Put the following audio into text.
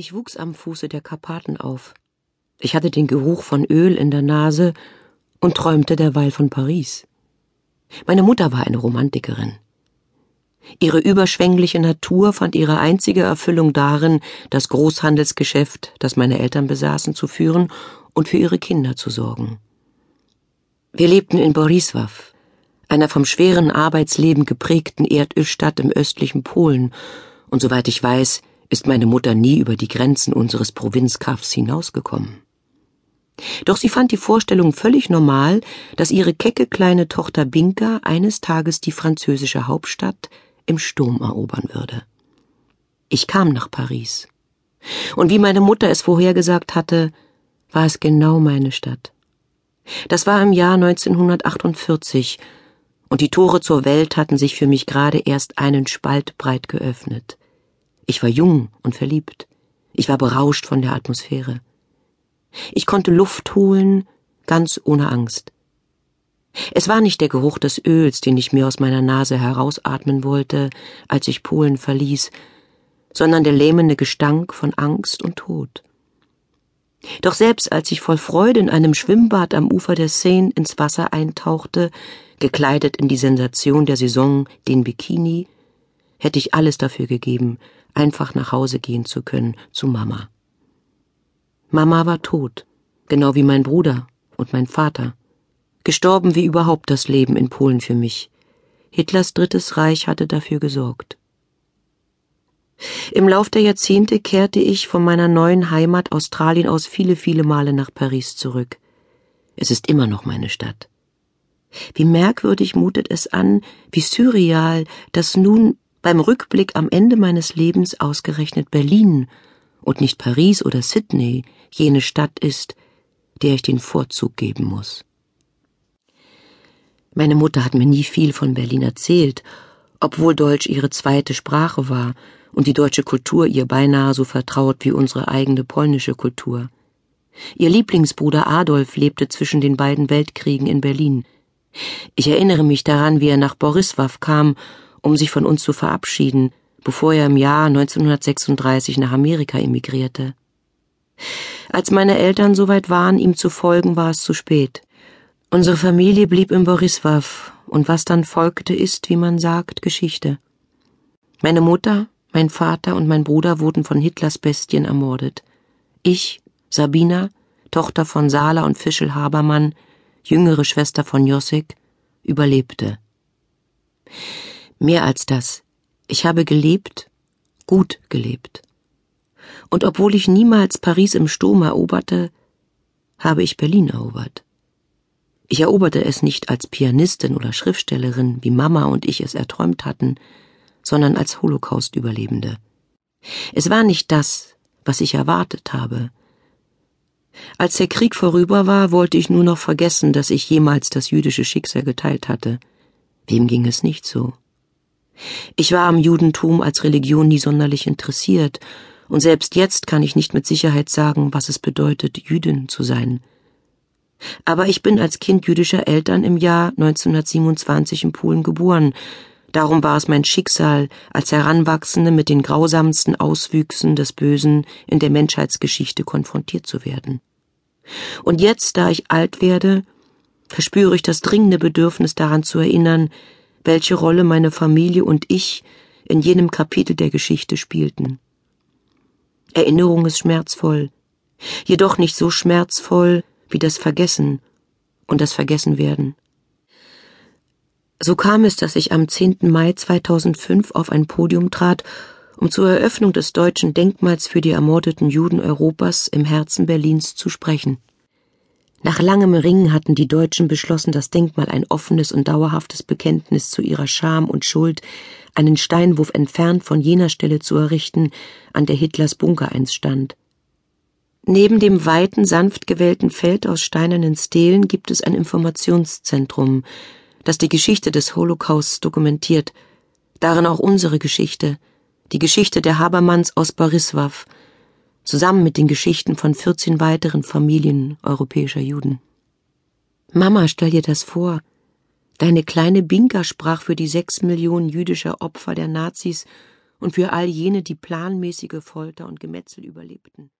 Ich wuchs am Fuße der Karpaten auf. Ich hatte den Geruch von Öl in der Nase und träumte derweil von Paris. Meine Mutter war eine Romantikerin. Ihre überschwängliche Natur fand ihre einzige Erfüllung darin, das Großhandelsgeschäft, das meine Eltern besaßen, zu führen und für ihre Kinder zu sorgen. Wir lebten in Borisław, einer vom schweren Arbeitsleben geprägten Erdölstadt im östlichen Polen, und soweit ich weiß, ist meine Mutter nie über die Grenzen unseres Provinzkaffs hinausgekommen. Doch sie fand die Vorstellung völlig normal, dass ihre kecke kleine Tochter Binka eines Tages die französische Hauptstadt im Sturm erobern würde. Ich kam nach Paris. Und wie meine Mutter es vorhergesagt hatte, war es genau meine Stadt. Das war im Jahr 1948, und die Tore zur Welt hatten sich für mich gerade erst einen Spalt breit geöffnet. Ich war jung und verliebt. Ich war berauscht von der Atmosphäre. Ich konnte Luft holen, ganz ohne Angst. Es war nicht der Geruch des Öls, den ich mir aus meiner Nase herausatmen wollte, als ich Polen verließ, sondern der lähmende Gestank von Angst und Tod. Doch selbst als ich voll Freude in einem Schwimmbad am Ufer der Seine ins Wasser eintauchte, gekleidet in die Sensation der Saison, den Bikini, hätte ich alles dafür gegeben, einfach nach Hause gehen zu können, zu Mama. Mama war tot, genau wie mein Bruder und mein Vater. Gestorben wie überhaupt das Leben in Polen für mich. Hitlers drittes Reich hatte dafür gesorgt. Im Lauf der Jahrzehnte kehrte ich von meiner neuen Heimat Australien aus viele, viele Male nach Paris zurück. Es ist immer noch meine Stadt. Wie merkwürdig mutet es an, wie surreal, dass nun beim Rückblick am Ende meines Lebens ausgerechnet Berlin und nicht Paris oder Sydney jene Stadt ist, der ich den Vorzug geben muss. Meine Mutter hat mir nie viel von Berlin erzählt, obwohl Deutsch ihre zweite Sprache war und die deutsche Kultur ihr beinahe so vertraut wie unsere eigene polnische Kultur. Ihr Lieblingsbruder Adolf lebte zwischen den beiden Weltkriegen in Berlin. Ich erinnere mich daran, wie er nach Borisław kam um sich von uns zu verabschieden, bevor er im Jahr 1936 nach Amerika emigrierte. Als meine Eltern soweit waren, ihm zu folgen, war es zu spät. Unsere Familie blieb in Borisław, und was dann folgte, ist, wie man sagt, Geschichte. Meine Mutter, mein Vater und mein Bruder wurden von Hitlers Bestien ermordet. Ich, Sabina, Tochter von Sala und Fischel Habermann, jüngere Schwester von Jossik, überlebte. Mehr als das. Ich habe gelebt, gut gelebt. Und obwohl ich niemals Paris im Sturm eroberte, habe ich Berlin erobert. Ich eroberte es nicht als Pianistin oder Schriftstellerin, wie Mama und ich es erträumt hatten, sondern als Holocaust-Überlebende. Es war nicht das, was ich erwartet habe. Als der Krieg vorüber war, wollte ich nur noch vergessen, dass ich jemals das jüdische Schicksal geteilt hatte. Wem ging es nicht so? Ich war am Judentum als Religion nie sonderlich interessiert, und selbst jetzt kann ich nicht mit Sicherheit sagen, was es bedeutet, Jüdin zu sein. Aber ich bin als Kind jüdischer Eltern im Jahr 1927 in Polen geboren, darum war es mein Schicksal, als Heranwachsende mit den grausamsten Auswüchsen des Bösen in der Menschheitsgeschichte konfrontiert zu werden. Und jetzt, da ich alt werde, verspüre ich das dringende Bedürfnis daran zu erinnern, welche Rolle meine Familie und ich in jenem Kapitel der Geschichte spielten. Erinnerung ist schmerzvoll, jedoch nicht so schmerzvoll wie das Vergessen und das Vergessenwerden. So kam es, dass ich am 10. Mai 2005 auf ein Podium trat, um zur Eröffnung des deutschen Denkmals für die ermordeten Juden Europas im Herzen Berlins zu sprechen. Nach langem Ringen hatten die Deutschen beschlossen, das Denkmal ein offenes und dauerhaftes Bekenntnis zu ihrer Scham und Schuld, einen Steinwurf entfernt von jener Stelle zu errichten, an der Hitlers Bunker einst stand. Neben dem weiten, sanft gewellten Feld aus steinernen Stelen gibt es ein Informationszentrum, das die Geschichte des Holocausts dokumentiert, darin auch unsere Geschichte, die Geschichte der Habermanns aus Borisław, zusammen mit den Geschichten von 14 weiteren Familien europäischer Juden. Mama, stell dir das vor. Deine kleine Binka sprach für die sechs Millionen jüdischer Opfer der Nazis und für all jene, die planmäßige Folter und Gemetzel überlebten.